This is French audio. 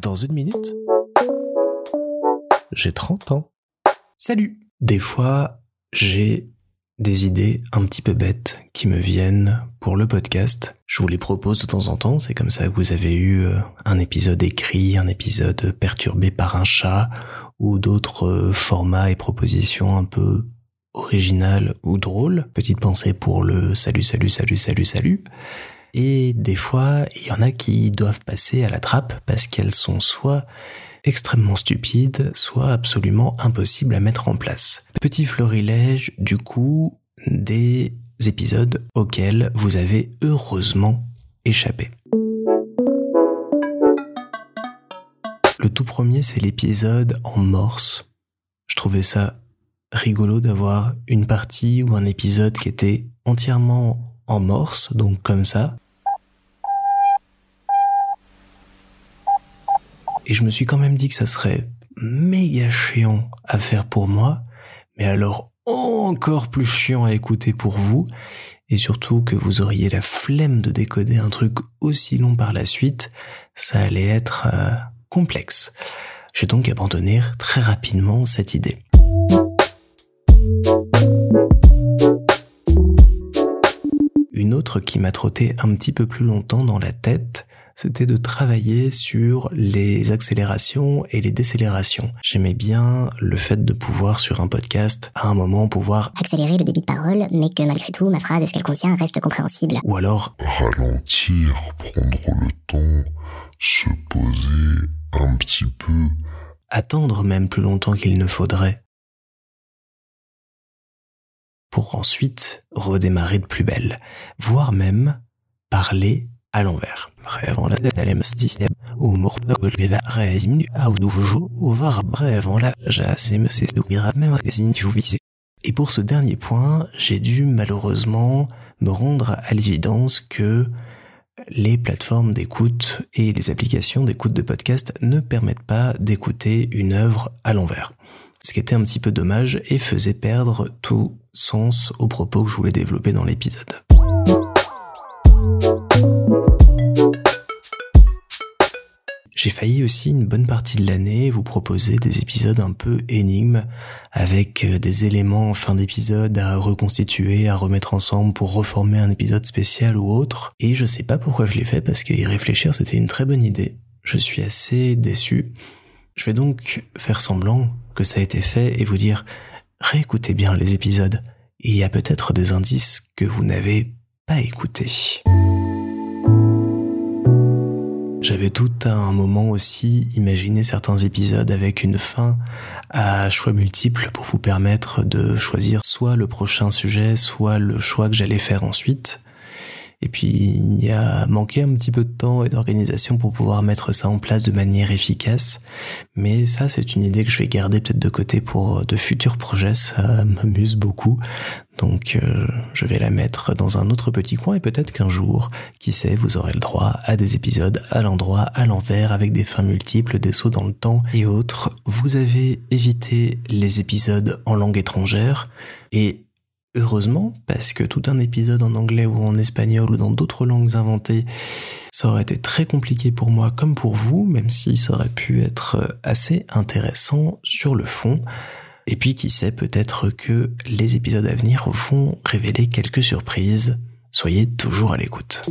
Dans une minute, j'ai 30 ans. Salut Des fois, j'ai des idées un petit peu bêtes qui me viennent pour le podcast. Je vous les propose de temps en temps, c'est comme ça que vous avez eu euh, un épisode écrit, un épisode perturbé par un chat, ou d'autres euh, formats et propositions un peu originales ou drôles. Petite pensée pour le salut, salut, salut, salut, salut. Et des fois, il y en a qui doivent passer à la trappe parce qu'elles sont soit extrêmement stupides, soit absolument impossibles à mettre en place. Petit florilège, du coup, des épisodes auxquels vous avez heureusement échappé. Le tout premier, c'est l'épisode en morse. Je trouvais ça rigolo d'avoir une partie ou un épisode qui était entièrement en morse, donc comme ça. Et je me suis quand même dit que ça serait méga chiant à faire pour moi, mais alors encore plus chiant à écouter pour vous, et surtout que vous auriez la flemme de décoder un truc aussi long par la suite, ça allait être euh, complexe. J'ai donc abandonné très rapidement cette idée. Une autre qui m'a trotté un petit peu plus longtemps dans la tête, c'était de travailler sur les accélérations et les décélérations. J'aimais bien le fait de pouvoir sur un podcast à un moment pouvoir accélérer le débit de parole, mais que malgré tout ma phrase et ce qu'elle contient reste compréhensible. Ou alors ralentir, prendre le temps, se poser un petit peu. Attendre même plus longtemps qu'il ne faudrait. Pour ensuite redémarrer de plus belle, voire même parler à l'envers. Bref, la tête système ou mort à nouveau ou var bref, la j'ai me c'est même magazine vous visez. Et pour ce dernier point, j'ai dû malheureusement me rendre à l'évidence que les plateformes d'écoute et les applications d'écoute de podcast ne permettent pas d'écouter une œuvre à l'envers. Ce qui était un petit peu dommage et faisait perdre tout sens aux propos que je voulais développer dans l'épisode. J'ai failli aussi une bonne partie de l'année vous proposer des épisodes un peu énigmes avec euh, des éléments en fin d'épisode à reconstituer, à remettre ensemble pour reformer un épisode spécial ou autre. Et je sais pas pourquoi je l'ai fait parce qu'y réfléchir c'était une très bonne idée. Je suis assez déçu. Je vais donc faire semblant que ça a été fait et vous dire réécoutez bien les épisodes. Il y a peut-être des indices que vous n'avez pas écoutés. J'avais tout à un moment aussi imaginé certains épisodes avec une fin à choix multiples pour vous permettre de choisir soit le prochain sujet, soit le choix que j'allais faire ensuite. Et puis il y a manqué un petit peu de temps et d'organisation pour pouvoir mettre ça en place de manière efficace. Mais ça, c'est une idée que je vais garder peut-être de côté pour de futurs projets. Ça m'amuse beaucoup. Donc euh, je vais la mettre dans un autre petit coin et peut-être qu'un jour, qui sait, vous aurez le droit à des épisodes à l'endroit, à l'envers, avec des fins multiples, des sauts dans le temps et autres. Vous avez évité les épisodes en langue étrangère et Heureusement, parce que tout un épisode en anglais ou en espagnol ou dans d'autres langues inventées, ça aurait été très compliqué pour moi comme pour vous, même si ça aurait pu être assez intéressant sur le fond. Et puis qui sait, peut-être que les épisodes à venir vont révéler quelques surprises. Soyez toujours à l'écoute.